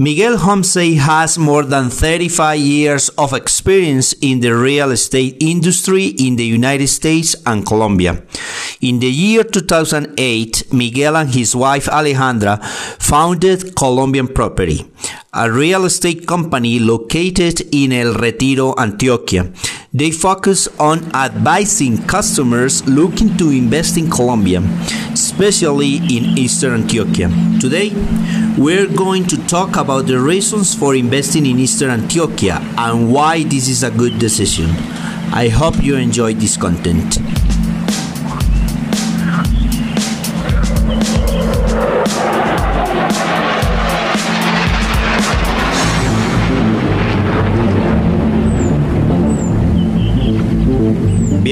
Miguel Homsey has more than 35 years of experience in the real estate industry in the United States and Colombia. In the year 2008, Miguel and his wife Alejandra founded Colombian Property, a real estate company located in El Retiro, Antioquia. They focus on advising customers looking to invest in Colombia, especially in Eastern Antioquia. Today, we're going to talk about the reasons for investing in Eastern Antioquia and why this is a good decision. I hope you enjoy this content.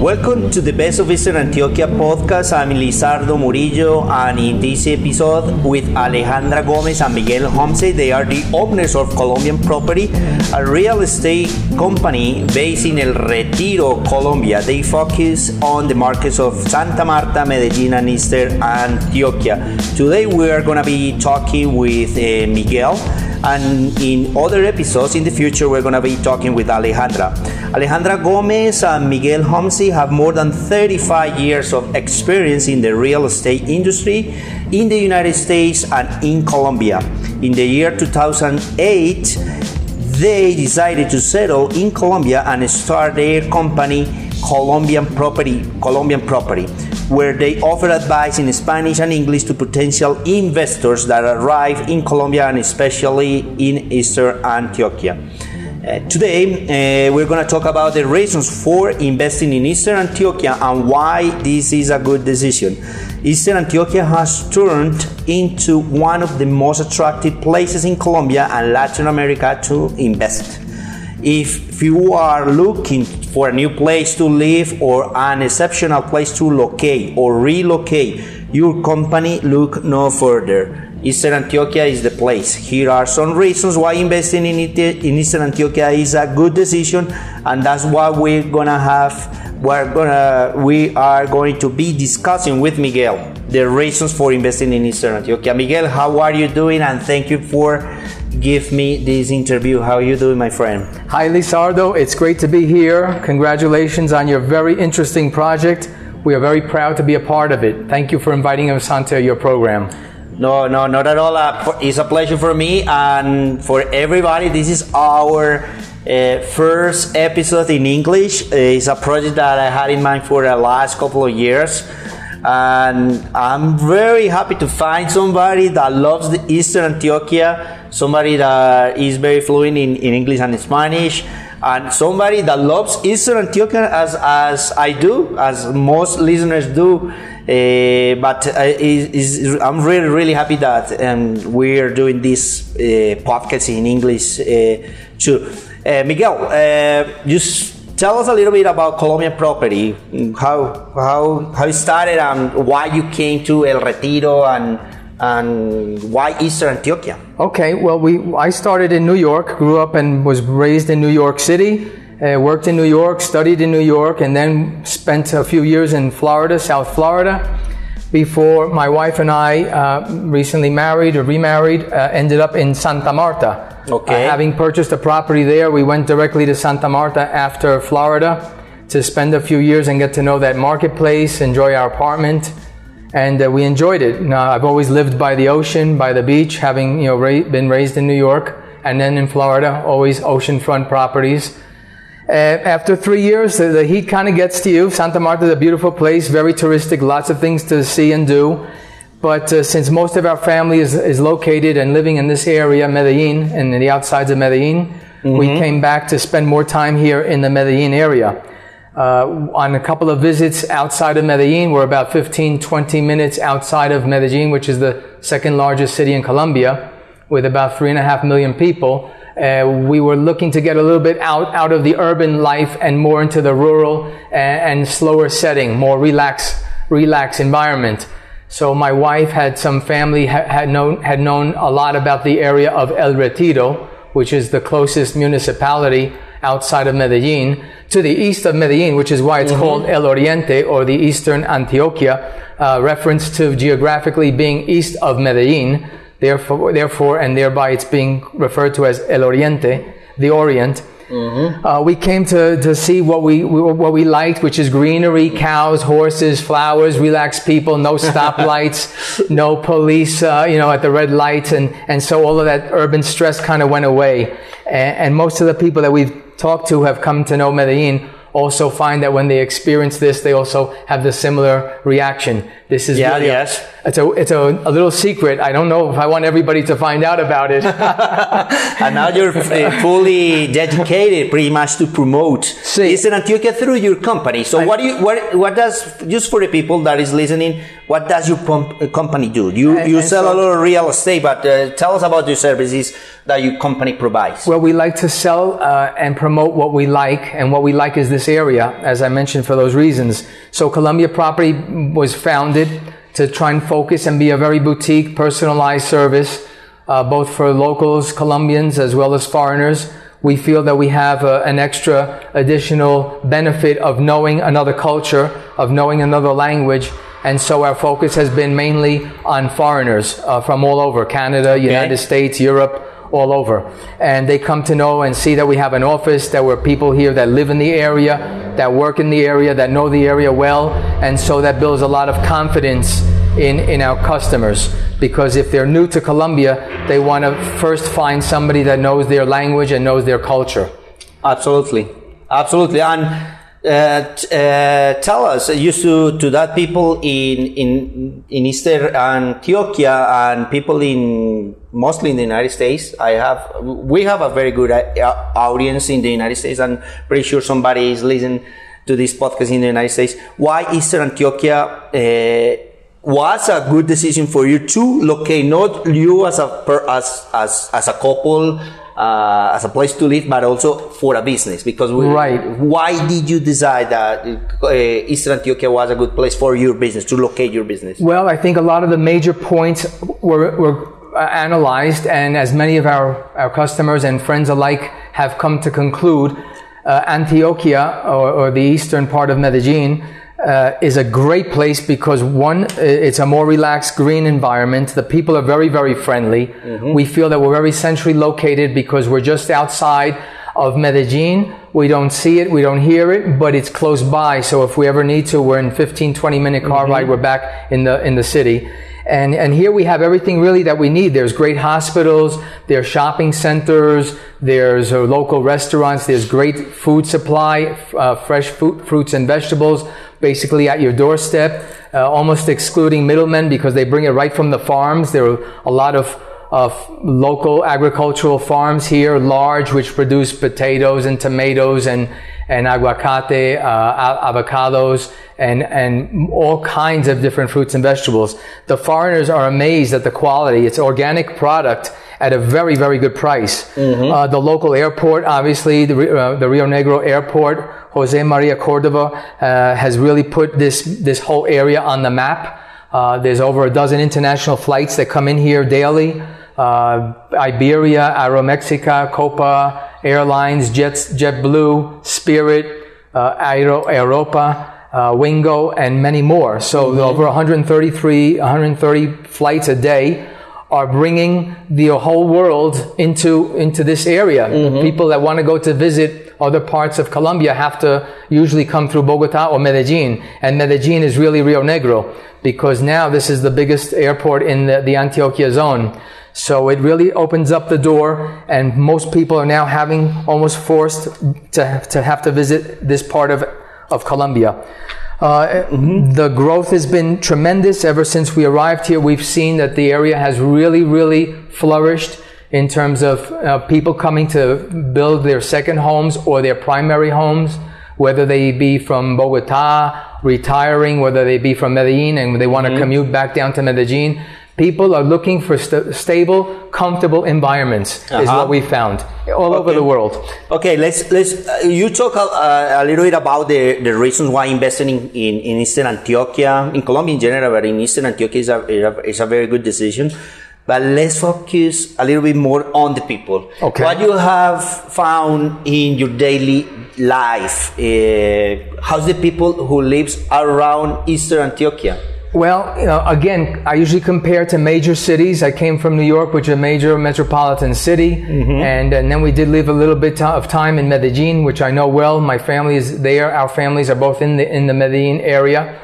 Welcome to the Best of Eastern Antioquia podcast. I'm Lizardo Murillo, and in this episode with Alejandra Gomez and Miguel Homsey, they are the owners of Colombian Property, a real estate company based in El Retiro, Colombia. They focus on the markets of Santa Marta, Medellin, and Eastern Antioquia. Today we are going to be talking with uh, Miguel and in other episodes in the future we're going to be talking with Alejandra. Alejandra Gomez and Miguel Homsey have more than 35 years of experience in the real estate industry in the United States and in Colombia. In the year 2008, they decided to settle in Colombia and start their company Colombian Property, Colombian Property, where they offer advice in Spanish and English to potential investors that arrive in Colombia and especially in Eastern Antioquia. Uh, today, uh, we're going to talk about the reasons for investing in Eastern Antioquia and why this is a good decision. Eastern Antioquia has turned into one of the most attractive places in Colombia and Latin America to invest. If you are looking for a new place to live or an exceptional place to locate or relocate your company, look no further. Eastern Antioquia is the place. Here are some reasons why investing in, it, in Eastern Antioquia is a good decision, and that's why we're gonna have we're gonna we are going to be discussing with Miguel the reasons for investing in Eastern Antioquia. Miguel, how are you doing? And thank you for give me this interview. How are you doing, my friend? Hi, Lizardo. It's great to be here. Congratulations on your very interesting project. We are very proud to be a part of it. Thank you for inviting us onto your program. No, no, not at all. Uh, it's a pleasure for me and for everybody. This is our uh, first episode in English. Uh, it's a project that I had in mind for the last couple of years. And I'm very happy to find somebody that loves the Eastern Antioquia, somebody that is very fluent in, in English and Spanish, and somebody that loves Eastern Antioquia as, as I do, as most listeners do. Uh, but is, I'm really, really happy that um, we're doing this uh, podcast in English too. Miguel, just tell us a little bit about Colombian property, how how how it started, and why you came to El Retiro, and and why Eastern Antioquia. Okay, well, we I started in New York, grew up and was raised in New York City. Uh, worked in New York, studied in New York, and then spent a few years in Florida, South Florida, before my wife and I uh, recently married or remarried, uh, ended up in Santa Marta. Okay. Uh, having purchased a property there, we went directly to Santa Marta after Florida to spend a few years and get to know that marketplace, enjoy our apartment, and uh, we enjoyed it. Now, I've always lived by the ocean, by the beach, having you know ra- been raised in New York, and then in Florida, always oceanfront properties. Uh, after three years, the, the heat kind of gets to you. Santa Marta is a beautiful place, very touristic, lots of things to see and do. But uh, since most of our family is, is located and living in this area, Medellin, and in the outsides of Medellin, we came back to spend more time here in the Medellin area. Uh, on a couple of visits outside of Medellin, we're about 15, 20 minutes outside of Medellin, which is the second largest city in Colombia, with about three and a half million people. uh, we were looking to get a little bit out, out of the urban life and more into the rural and, and slower setting, more relaxed, relaxed environment. So my wife had some family had known had known a lot about the area of El Retiro, which is the closest municipality outside of Medellin, to the east of Medellin, which is why it's mm-hmm. called El Oriente or the Eastern Antioquia, uh, reference to geographically being east of Medellin. Therefore, therefore, and thereby it's being referred to as El Oriente, the Orient. Mm-hmm. Uh, we came to, to see what we, what we liked, which is greenery, cows, horses, flowers, relaxed people, no stoplights, no police, uh, you know, at the red lights, and and so all of that urban stress kind of went away. And, and most of the people that we've talked to have come to know Medellin also find that when they experience this, they also have the similar reaction. This is yeah, really yes. A, it's a it's a, a, little secret. I don't know if I want everybody to find out about it. and now you're fully dedicated, pretty much, to promote sí. Eastern Antioquia through your company. So, I, what do you what what does just for the people that is listening? What does your company do? You you sell so, a lot of real estate, but uh, tell us about your services that your company provides. Well, we like to sell uh, and promote what we like, and what we like is this area, as I mentioned, for those reasons. So, Columbia Property was founded to try and focus and be a very boutique, personalized service, uh, both for locals, Colombians, as well as foreigners. We feel that we have uh, an extra additional benefit of knowing another culture, of knowing another language, and so our focus has been mainly on foreigners uh, from all over Canada, United okay. States, Europe, all over. And they come to know and see that we have an office, that we're people here that live in the area, that work in the area, that know the area well. And so that builds a lot of confidence in, in our customers. Because if they're new to Colombia, they want to first find somebody that knows their language and knows their culture. Absolutely. Absolutely. And tell us, used to, to that people in, in, in Eastern Antioquia and people in, mostly in the United States. I have, we have a very good uh, audience in the United States and pretty sure somebody is listening to this podcast in the United States. Why Eastern Antioquia, uh, was a good decision for you to locate not you as a per, as as as a couple uh, as a place to live, but also for a business. Because we, right, why did you decide that uh, Eastern Antioquia was a good place for your business to locate your business? Well, I think a lot of the major points were, were uh, analyzed, and as many of our, our customers and friends alike have come to conclude, uh, Antioquia or, or the eastern part of Medellin uh, is a great place because one, it's a more relaxed, green environment. The people are very, very friendly. Mm-hmm. We feel that we're very centrally located because we're just outside of Medellin. We don't see it, we don't hear it, but it's close by. So if we ever need to, we're in 15, 20 minute car mm-hmm. ride. We're back in the in the city. And, and here we have everything really that we need. There's great hospitals, there's shopping centers, there's uh, local restaurants, there's great food supply, uh, fresh fruit, fruits and vegetables basically at your doorstep, uh, almost excluding middlemen because they bring it right from the farms. There are a lot of of local agricultural farms here, large, which produce potatoes and tomatoes and, and aguacate, uh, avocados, and, and all kinds of different fruits and vegetables. The foreigners are amazed at the quality. It's organic product at a very, very good price. Mm-hmm. Uh, the local airport, obviously, the, uh, the Rio Negro airport, Jose Maria Cordova, uh, has really put this, this whole area on the map. Uh, there's over a dozen international flights that come in here daily. Uh, Iberia, Aeromexico, Copa Airlines, Jets, JetBlue, Spirit, uh, Aero, Europa, uh, Wingo, and many more. So mm-hmm. over 133, 130 flights a day are bringing the whole world into into this area. Mm-hmm. People that want to go to visit other parts of Colombia have to usually come through Bogota or Medellin, and Medellin is really Rio Negro because now this is the biggest airport in the, the Antioquia zone. So it really opens up the door, and most people are now having almost forced to have to, have to visit this part of of Colombia. Uh, mm-hmm. The growth has been tremendous ever since we arrived here. We've seen that the area has really, really flourished in terms of uh, people coming to build their second homes or their primary homes, whether they be from Bogota, retiring, whether they be from Medellin and they want to mm-hmm. commute back down to Medellin People are looking for st- stable, comfortable environments. Is Uh-huh. what we found all over the world. Okay, let's let's. Uh, you talk a, a little bit about the, the reasons why investing in, in, in Eastern Antioquia, in Colombia in general, but in Eastern Antioquia is a, is a, is a very good decision. But let's focus a little bit more on the people. Okay. What you have found in your daily life? Uh, how's the people who lives around Eastern Antioquia? Well, you know, again, I usually compare to major cities. I came from New York, which is a major metropolitan city, mm-hmm. and, uh, and then we did live a little bit of time in Medellin, which I know well. My family is there. Our families are both in the in the Medellin area.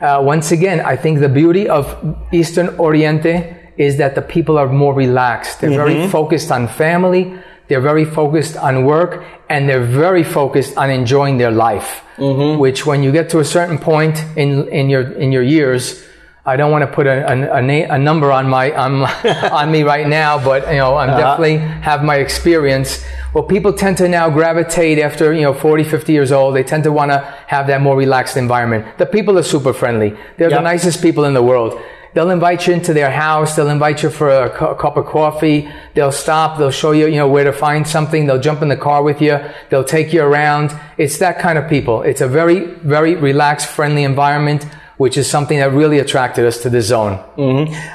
Uh, once again, I think the beauty of Eastern Oriente is that the people are more relaxed. They're very mm-hmm. focused on family. They're very focused on work and they're very focused on enjoying their life. Mm-hmm. Which when you get to a certain point in, in your, in your years, I don't want to put a, a, a, na- a number on my, on, on me right now, but you know, I'm uh-huh. definitely have my experience. Well, people tend to now gravitate after, you know, 40, 50 years old. They tend to want to have that more relaxed environment. The people are super friendly. They're Yeah. the nicest people in the world. They'll invite you into their house. They'll invite you for a, cu- a cup of coffee. They'll stop. They'll show you, you know, where to find something. They'll jump in the car with you. They'll take you around. It's that kind of people. It's a very, very relaxed, friendly environment, which is something that really attracted us to the zone.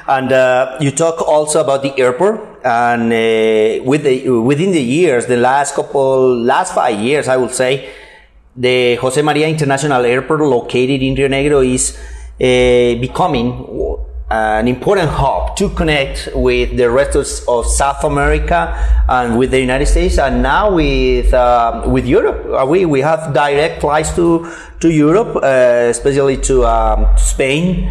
And uh, you talk also about the airport, and uh, with the within the years, the last couple, last five years, I would say, the Jose Maria International Airport, located in Rio Negro, is uh, becoming an important hub to connect with the rest of, of South America and with the United States, and now with uh, with Europe. Uh, We we have direct flights to to Europe, uh, especially to um, Spain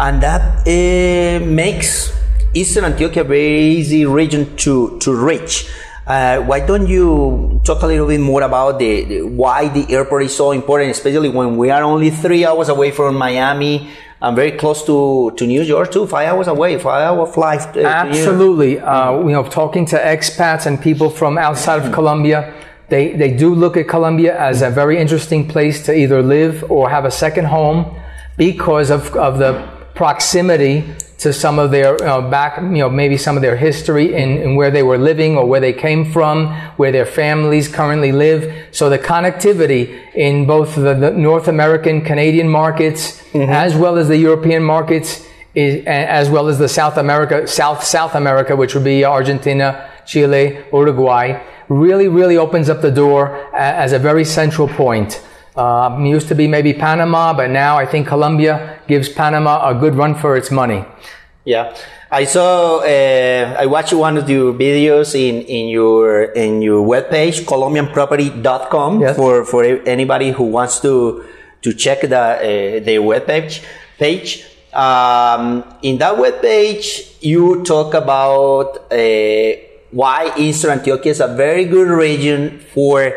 and that uh, makes Eastern Antioquia a very easy region to to reach. Uh, why don't you talk a little bit more about the, the why the airport is so important, especially when we are only three hours away from Miami and very close to, to New York too, five hours away, five hour flight. uh, to New York. Absolutely. Uh, you know, talking to expats and people from outside of Colombia, they, they do look at Colombia as a very interesting place to either live or have a second home because of, of the proximity to some of their uh, back, you know, maybe some of their history in, in where they were living or where they came from, where their families currently live. So the connectivity in both the, the North American, Canadian markets, as well as the European markets, is, as well as the South America, South South America, which would be Argentina, Chile, Uruguay, really, really opens up the door as a very central point. Um, used to be maybe Panama, but now I think Colombia gives Panama a good run for its money. Yeah, I saw. Uh, I watched one of your videos in in your in your webpage, colombianproperty.com, Yes. for for anybody who wants to to check the uh, their webpage page. Um, in that webpage, you talk about uh, why Eastern Antioquia is a very good region for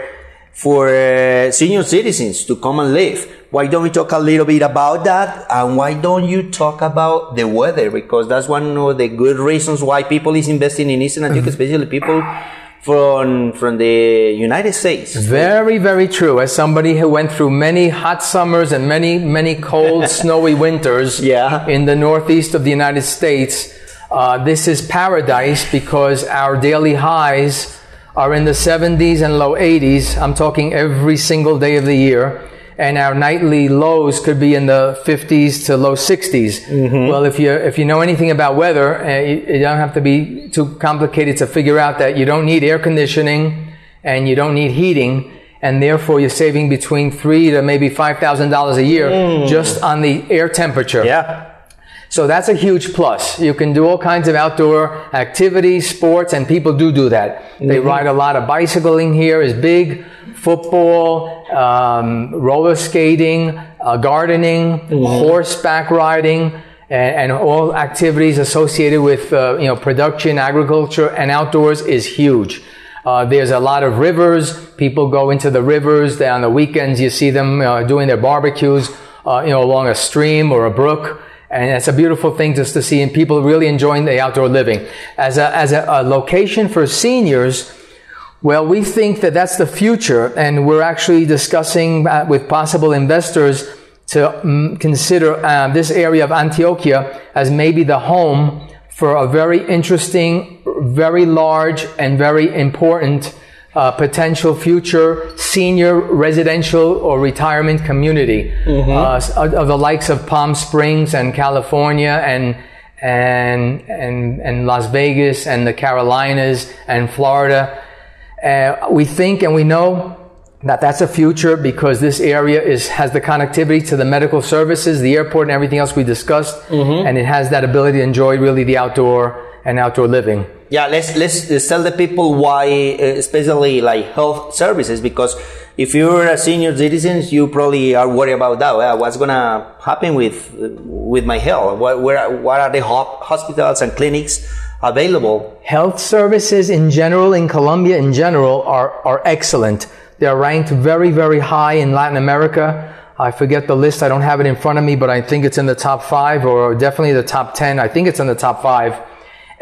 for uh, senior citizens to come and live. Why don't we talk a little bit about that? And why don't you talk about the weather? Because that's one of the good reasons why people is investing in Eastern Antioquia, especially people from from the United States. Very, very true. As somebody who went through many hot summers and many, many cold, snowy winters Yeah. in the northeast of the United States, uh, this is paradise because our daily highs are in the 70s and low 80s. I'm talking every single day of the year. And our nightly lows could be in the 50s to low 60s. Well, if you if you know anything about weather, uh, you, you don't have to be too complicated to figure out that you don't need air conditioning and you don't need heating, and therefore you're saving between three to maybe five thousand dollars a year just on the air temperature. Yeah. So that's a huge plus. You can do all kinds of outdoor activities, sports, and people do do that. They ride a lot of bicycling here is big, football, um, roller skating, uh, gardening, horseback riding, and, and all activities associated with uh, you know production, agriculture, and outdoors is huge. Uh, there's a lot of rivers. People go into the rivers. They, on the weekends, you see them uh, doing their barbecues, uh, you know, along a stream or a brook. And it's a beautiful thing just to see and people really enjoying the outdoor living. As a, as a, a location for seniors, well, we think that that's the future and we're actually discussing uh, with possible investors to mm, consider uh, this area of Antioquia as maybe the home for a very interesting, very large, and very important uh, potential future senior residential or retirement community mm-hmm. uh, of the likes of Palm Springs and California and and and and Las Vegas and the Carolinas and Florida. Uh, we think and we know that that's a future because this area is has the connectivity to the medical services, the airport, and everything else we discussed, mm-hmm. and it has that ability to enjoy really the outdoor and outdoor living. Yeah, let's let's, let's tell the people why, uh, especially like health services, because if you're a senior citizen, you probably are worried about that. Well, what's gonna happen with with my health? What where what are the hospitals and clinics? available health services in general in Colombia in general are are excellent they're ranked very, very high in Latin America. I forget the list. I don't have it in front of me, but I think it's in the top five or definitely the top 10. I think it's in the top five.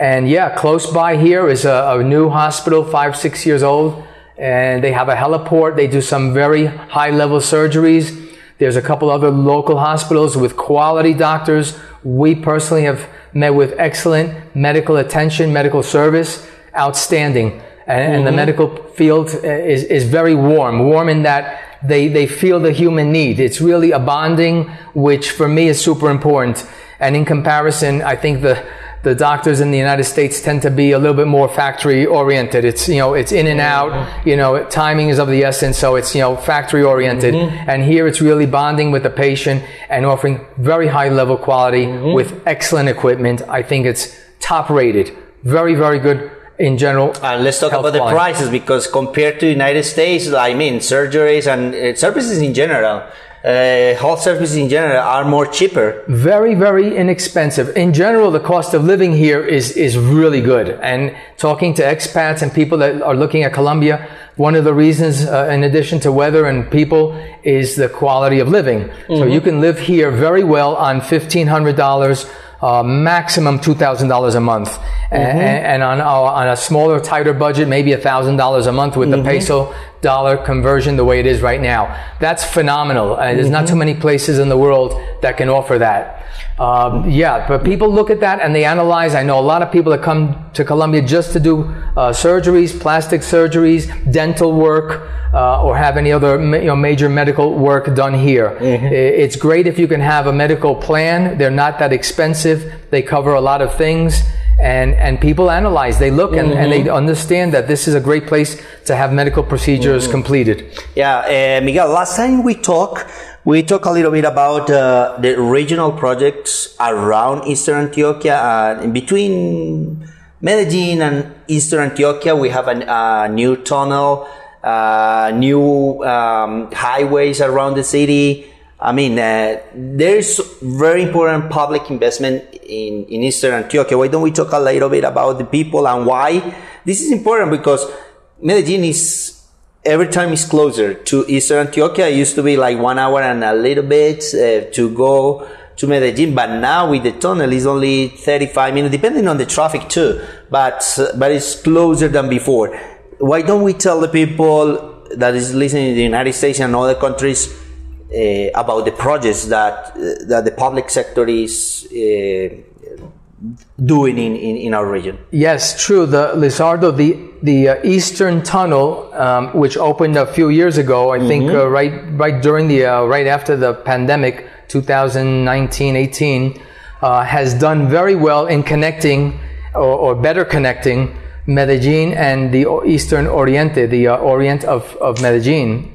And yeah, close by here is a, a new hospital, five, six years old. And they have a heliport. They do some very high level surgeries. There's a couple other local hospitals with quality doctors. We personally have met with excellent medical attention, medical service, outstanding and, and the mm-hmm. medical field is, is very warm, warm in that they, they feel the human need. It's really a bonding, which for me is super important. And in comparison, I think the, the doctors in the United States tend to be a little bit more factory oriented. It's, you know, it's in and out, mm-hmm. you know, timing is of the essence. So it's, you know, factory oriented. Mm-hmm. And here it's really bonding with the patient and offering very high level quality mm-hmm. with excellent equipment. I think it's top rated. Very, very good in general. And let's talk about the prices because compared to United States, I mean, surgeries and uh, services in general, uh, health services in general are more cheaper. Very, very inexpensive. In general, the cost of living here is, is really good. And talking to expats and people that are looking at Colombia, one of the reasons, uh, in addition to weather and people, is the quality of living. Mm-hmm. So you can live here very well on $1,500 uh, maximum $2,000 a month. Mm-hmm. And, and, on, uh, on a smaller, tighter budget, maybe $1,000 a month with mm-hmm. the peso dollar conversion the way it is right now. That's phenomenal. And there's mm-hmm. not too many places in the world that can offer that. Um, yeah, but people look at that and they analyze. I know a lot of people that come to Colombia just to do uh, surgeries, plastic surgeries, dental work, uh, or have any other you know, major medical work done here. Mm-hmm. It's great if you can have a medical plan. They're not that expensive. They cover a lot of things and and people analyze they look and, mm-hmm. and they mm-hmm. understand that this is a great place to have medical procedures mm-hmm. completed yeah uh, miguel last time we talked we talked a little bit about uh, the regional projects around eastern antioquia and in between medellin and eastern antioquia we have a, a new tunnel uh, new um, highways around the city I mean, uh, there's very important public investment in, in Eastern Antioquia. Why don't we talk a little bit about the people and why? This is important because Medellin is every time is closer to Eastern Antioquia. It used to be like one hour and a little bit uh, to go to Medellin, but now with the tunnel it's only 35 minutes, depending on the traffic too. But but it's closer than before. Why don't we tell the people that is listening in the United States and other countries? Uh, about the projects that uh, that the public sector is uh, doing in, in, in, our region. Yes, true. The Lizardo, the the uh, Eastern Tunnel, um, which opened a few years ago, I mm-hmm. think uh, right right during the uh, right after the pandemic, 2019-18, has done very well in connecting or, or, better connecting Medellin and the Eastern Oriente, the Orient of, of Medellin.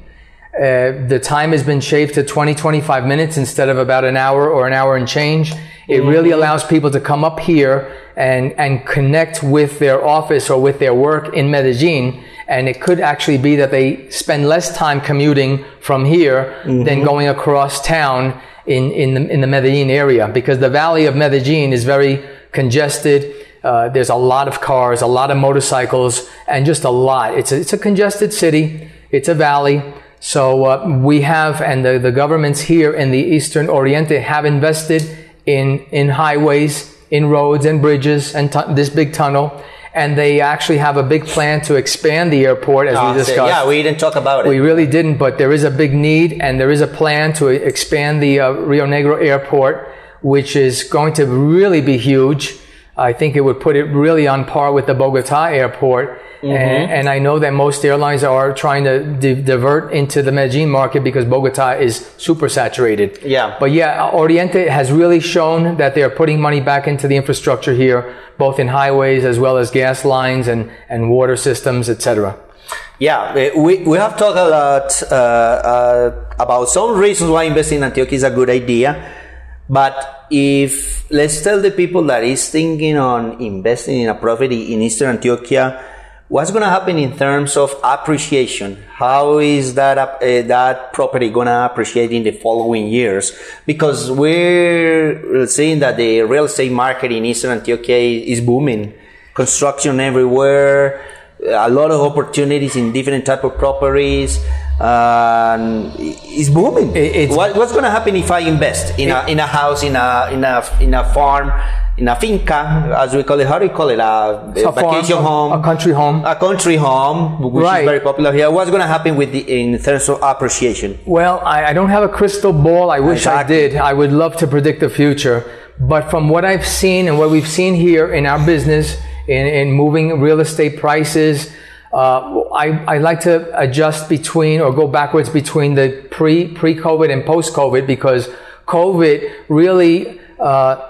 Uh, the time has been shaved to 20, 25 minutes instead of about an hour or an hour and change. It mm-hmm. really allows people to come up here and, and connect with their office or with their work in Medellin. And it could actually be that they spend less time commuting from here mm-hmm. than going across town in, in, the, in the Medellin area because the valley of Medellin is very congested. Uh, there's a lot of cars, a lot of motorcycles, and just a lot. It's a, it's a congested city. It's a valley. So uh, we have, and the, the governments here in the Eastern Oriente have invested in, in highways, in roads and bridges and tu- this big tunnel. and they actually have a big plan to expand the airport, as Ah, we discussed. yeah, we didn't talk about it. We really didn't, but there is a big need, and there is a plan to expand the uh, Rio Negro airport, which is going to really be huge. I think it would put it really on par with the Bogota airport. Mm-hmm. And, and I know that most airlines are trying to di- divert into the Medellin market because Bogota is super saturated. Yeah. But yeah, Oriente has really shown that they're putting money back into the infrastructure here, both in highways as well as gas lines and, and water systems, etc. Yeah, we, we have talked a lot uh, uh, about some reasons why investing in Antioquia is a good idea. But if let's tell the people that is thinking on investing in a property in Eastern Antioquia, what's going to happen in terms of appreciation? How is that uh, that property going to appreciate in the following years? Because we're seeing that the real estate market in Eastern Antioquia is booming, construction everywhere a lot of opportunities in different type of properties and it's booming It- what, what's going to happen if i invest in a in a house in a in a in a farm in a finca as we call it how do you call it a, A farm, vacation home a country home. a country home which Right. is very popular here what's going to happen with the in terms of appreciation Well, I, I don't have a crystal ball. I wish Exactly. I did. I would love to predict the future. But from what I've seen and what we've seen here in our business, in, in moving real estate prices, uh, I, I like to adjust between or go backwards between the pre pre COVID and post COVID because COVID really uh,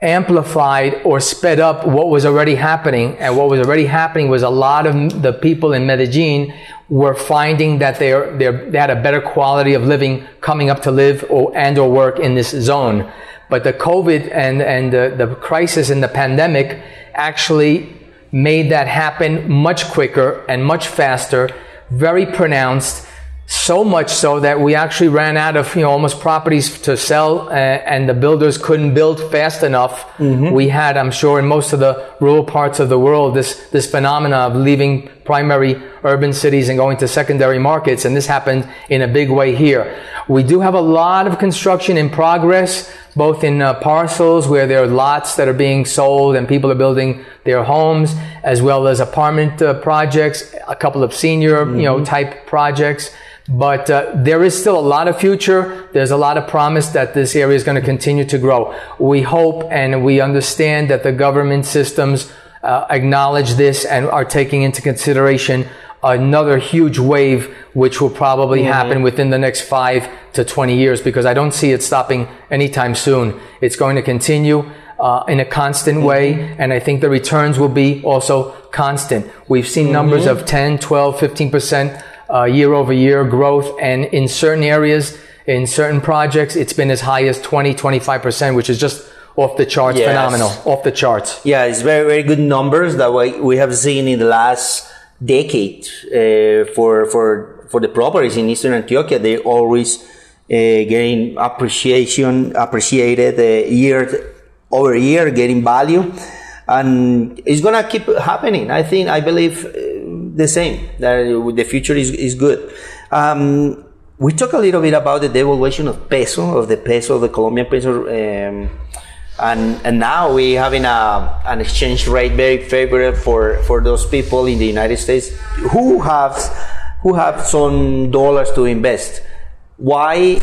amplified or sped up what was already happening. And what was already happening was a lot of the people in Medellin were finding that they're, they had a better quality of living coming up to live or, and or work in this zone. But the COVID and, and the, the crisis and the pandemic actually made that happen much quicker and much faster, very pronounced. So much so that we actually ran out of, you know, almost properties to sell, uh, and the builders couldn't build fast enough. We had, I'm sure, in most of the rural parts of the world, this this phenomena of leaving primary urban cities and going to secondary markets, and this happened in a big way here. We do have a lot of construction in progress, both in uh, parcels where there are lots that are being sold and people are building their homes, as well as apartment uh, projects, a couple of senior, you know, type projects. But uh, there is still a lot of future. There's a lot of promise that this area is going to continue to grow. We hope and we understand that the government systems uh, acknowledge this and are taking into consideration another huge wave, which will probably happen within the next five to 20 years, because I don't see it stopping anytime soon. It's going to continue. Uh, in a constant way, and I think the returns will be also constant. We've seen numbers of 10, 12, 15 percent uh, year over year growth. And in certain areas, in certain projects, it's been as high as 20, 25%, which is just off the charts, Yes. phenomenal, off the charts. Yeah, it's very very good numbers that we we have seen in the last decade uh, for for for the properties in Eastern Antioquia. They always uh, getting appreciation appreciated uh, year over year, getting value, and it's gonna keep happening. I think I believe uh, the same that the future is is good. Um, we talk a little bit about the devaluation of peso, of the peso, of the Colombian peso. Um, and and now we having a an exchange rate very favorable for for those people in the United States who have who have some dollars to invest. Why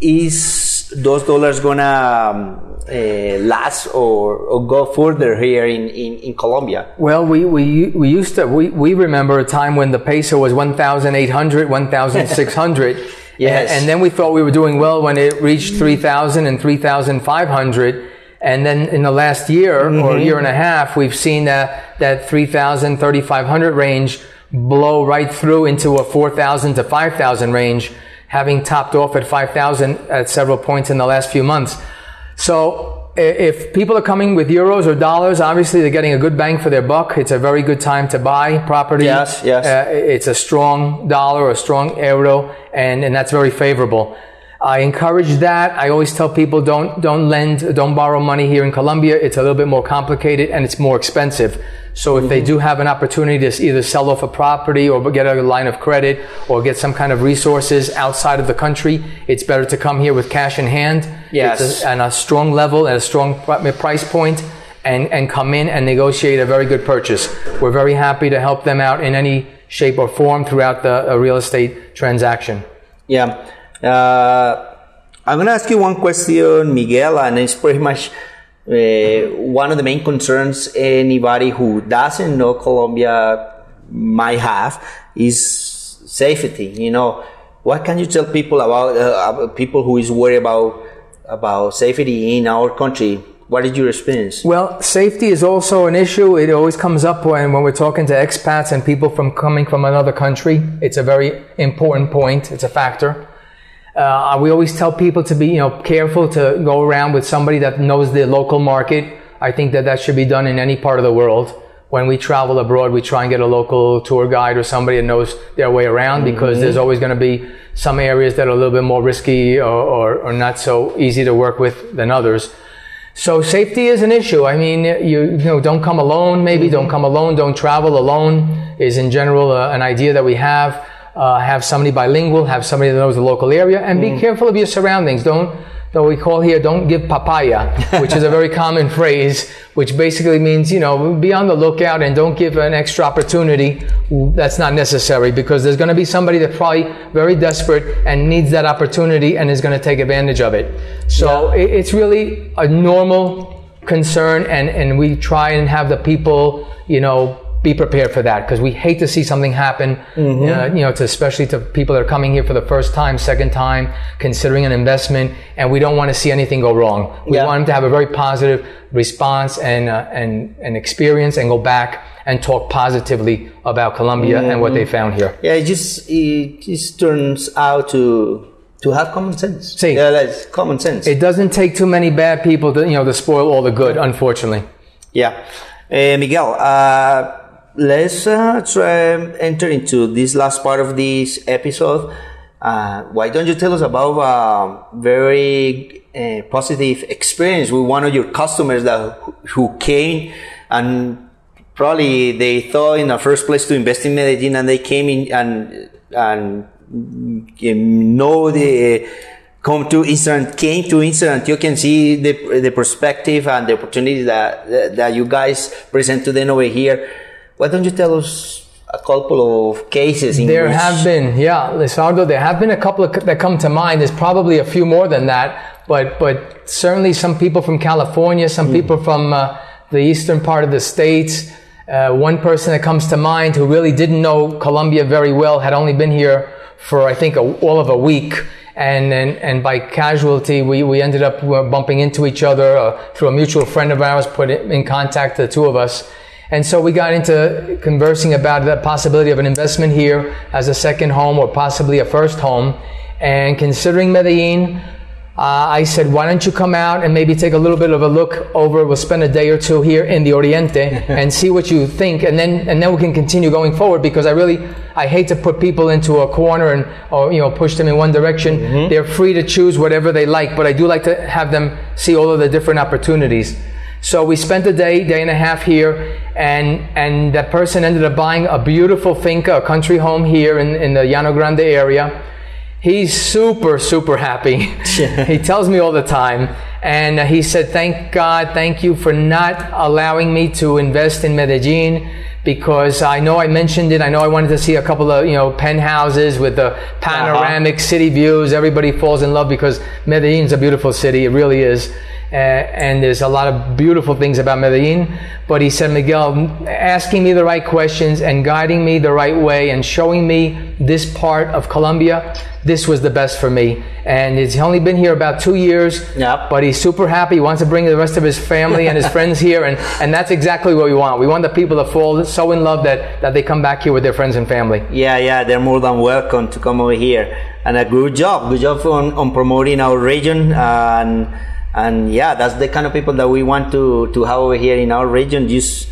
is those dollars gonna um, uh, last or, or go further here in, in, in Colombia? Well, we, we, we used to, we, we remember a time when the peso was 1,800, 1,600. Yes. And, and then we thought we were doing well when it reached 3,000 and 3,500. And then in the last year or year and a half, we've seen that, that 3,000, 3,500 range blow right through into a 4,000 to 5,000 range, having topped off at 5,000 at several points in the last few months. So if people are coming with euros or dollars, obviously they're getting a good bang for their buck. It's a very good time to buy property. Yes, yes. Uh, it's a strong dollar, a strong euro, and, and that's very favorable. I encourage that. I always tell people don't don't lend, don't borrow money here in Colombia. It's a little bit more complicated and it's more expensive. So if they mm-hmm. do have an opportunity to either sell off a property or get a line of credit or get some kind of resources outside of the country, it's better to come here with cash in hand. Yes. A, and a strong level at a strong price point and, and come in and negotiate a very good purchase. We're very happy to help them out in any shape or form throughout the real estate transaction. Yeah. Uh, I'm going to ask you one question, Miguel, and it's pretty much uh, one of the main concerns anybody who doesn't know Colombia might have is safety. You know, what can you tell people about, uh, people who is worried about about safety in our country? What did you experience? Well, safety is also an issue. It always comes up when, when we're talking to expats and people from coming from another country. It's a very important point. It's a factor. Uh, we always tell people to be, you know, careful to go around with somebody that knows the local market. I think that that should be done in any part of the world. When we travel abroad, we try and get a local tour guide or somebody that knows their way around mm-hmm. because there's always going to be some areas that are a little bit more risky or, or, or not so easy to work with than others. So safety is an issue. I mean, you, you know, don't come alone. Maybe mm-hmm. don't come alone. Don't travel alone is in general uh, an idea that we have uh, have somebody bilingual, have somebody that knows the local area, and be mm. careful of your surroundings. Don't, though we call here, don't give papaya, which is a very common phrase, which basically means, you know, be on the lookout and don't give an extra opportunity that's not necessary because there's going to be somebody that's probably very desperate and needs that opportunity and is going to take advantage of it. So yeah. it's really a normal concern and, and we try and have the people, you know, be prepared for that because we hate to see something happen. Mm-hmm. Uh, you know, to, especially to people that are coming here for the first time, second time, considering an investment, and we don't want to see anything go wrong. We yeah. want them to have a very positive response and uh, and and experience, and go back and talk positively about Colombia mm-hmm. and what they mm-hmm. found here. Yeah, it just it just turns out to to have common sense. See, yeah, that's common sense. It doesn't take too many bad people to you know to spoil all the good, unfortunately. Yeah, uh, Miguel. Uh, let's uh, try enter into this last part of this episode. Uh, why don't you tell us about a very uh, positive experience with one of your customers that who came and probably they thought in the first place to invest in Medellin and they came in and and know the come to Eastern came to Eastern you can see the the perspective and the opportunities that that you guys present to them over here why don't you tell us a couple of cases? there which... have been, yeah, Lizardo. There have been a couple of, that come to mind. There's probably a few more than that, but but certainly some people from California, some mm. people from uh, the eastern part of the states. Uh, one person that comes to mind who really didn't know Colombia very well had only been here for I think a, all of a week. And, and, and by casualty, we, we ended up bumping into each other uh, through a mutual friend of ours, put in contact the two of us. And so we got into conversing about the possibility of an investment here as a second home or possibly a first home. And considering Medellin, uh, I said, why don't you come out and maybe take a little bit of a look over? We'll spend a day or two here in the Oriente and see what you think, and then and then we can continue going forward. Because I really I hate to put people into a corner and or you know push them in one direction. Mm-hmm. They're free to choose whatever they like, but I do like to have them see all of the different opportunities. So we spent a day, day and a half here, and and that person ended up buying a beautiful finca, a country home here in, in the Llano Grande area. He's super, super happy. he tells me all the time. And he said, Thank God, thank you for not allowing me to invest in Medellin because I know I mentioned it. I know I wanted to see a couple of, you know, penthouses with the panoramic uh-huh. city views. Everybody falls in love because Medellin's a beautiful city. It really is. Uh, and there's a lot of beautiful things about Medellin. But he said, Miguel, asking me the right questions and guiding me the right way and showing me this part of Colombia, this was the best for me. And he's only been here about two years, yep. but he's super happy. He wants to bring the rest of his family and his friends here. And, and that's exactly what we want. We want the people to fall so in love that, that they come back here with their friends and family. Yeah, yeah, they're more than welcome to come over here. And a good job, good job on, on promoting our region. and and yeah that's the kind of people that we want to to have over here in our region. Just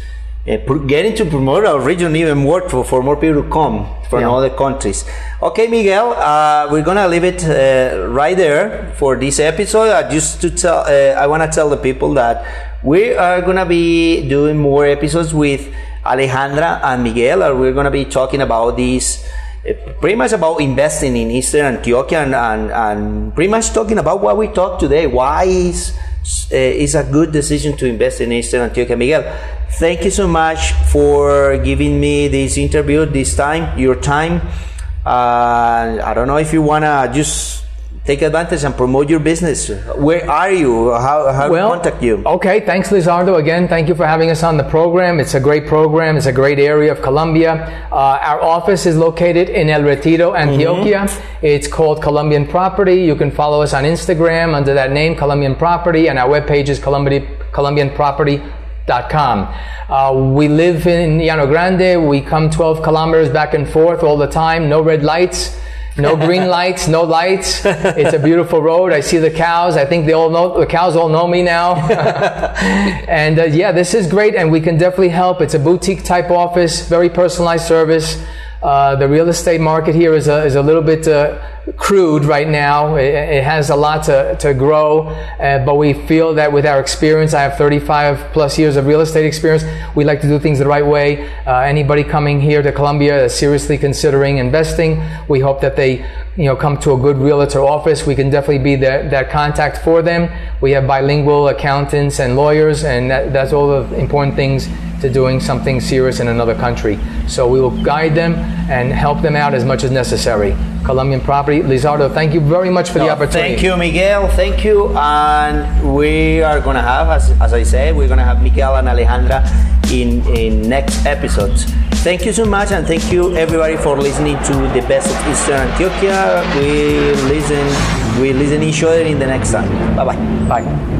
uh, getting to promote our region even more for, for more people to come from yeah. other countries. Okay miguel uh, we're gonna leave it uh, right there for this episode. Uh, just to tell uh, i want to tell the people that we are gonna be doing more episodes with alejandra and miguel and we're gonna be talking about these Eh, pretty much about investing in Eastern Antioquia and, and, and, pretty much talking about what we talked today. Why is uh, it's a good decision to invest in Eastern Antioquia. Miguel, thank you so much for giving me this interview, this time, your time. Uh, I don't know if you wanna just take advantage and promote your business. Where are you? How, how well, contact you? Okay, thanks, Lizardo. Again, thank you for having us on the program. It's a great program. It's a great area of Colombia. Uh, our office is located in El Retiro, Antioquia. Mm-hmm. It's called Colombian Property. You can follow us on Instagram under that name, Colombian Property, and our webpage is colombianproperty.com. Uh, we live in Llano Grande. We come 12 kilometers back and forth all the time. No red lights. No green lights, no lights. It's a beautiful road. I see the cows. I think they all know the cows all know me now. and uh, yeah, this is great, and we can definitely help. It's a boutique type office, very personalized service. Uh, the real estate market here is a, is a little bit uh, crude right now. It, it, has a lot to, to grow, uh, but we feel that with our experience, I have 35 plus years of real estate experience, we like to do things the right way. Uh, anybody coming here to Colombia is seriously considering investing, we hope that they you know, come to a good realtor office. We can definitely be the, that contact for them. We have bilingual accountants and lawyers, and that, that's all the important things to doing something serious in another country. So we will guide them and help them out as much as necessary. Colombian Property, Lizardo, thank you very much for no, the opportunity. Thank you, Miguel. Thank you. And we are going to have, as, as I said, we're going to have Miguel and Alejandra in, in next episodes. Thank you so much, and thank you everybody for listening to the best of Eastern Antioquia. We listen, we listen each other in the next time. Bye bye.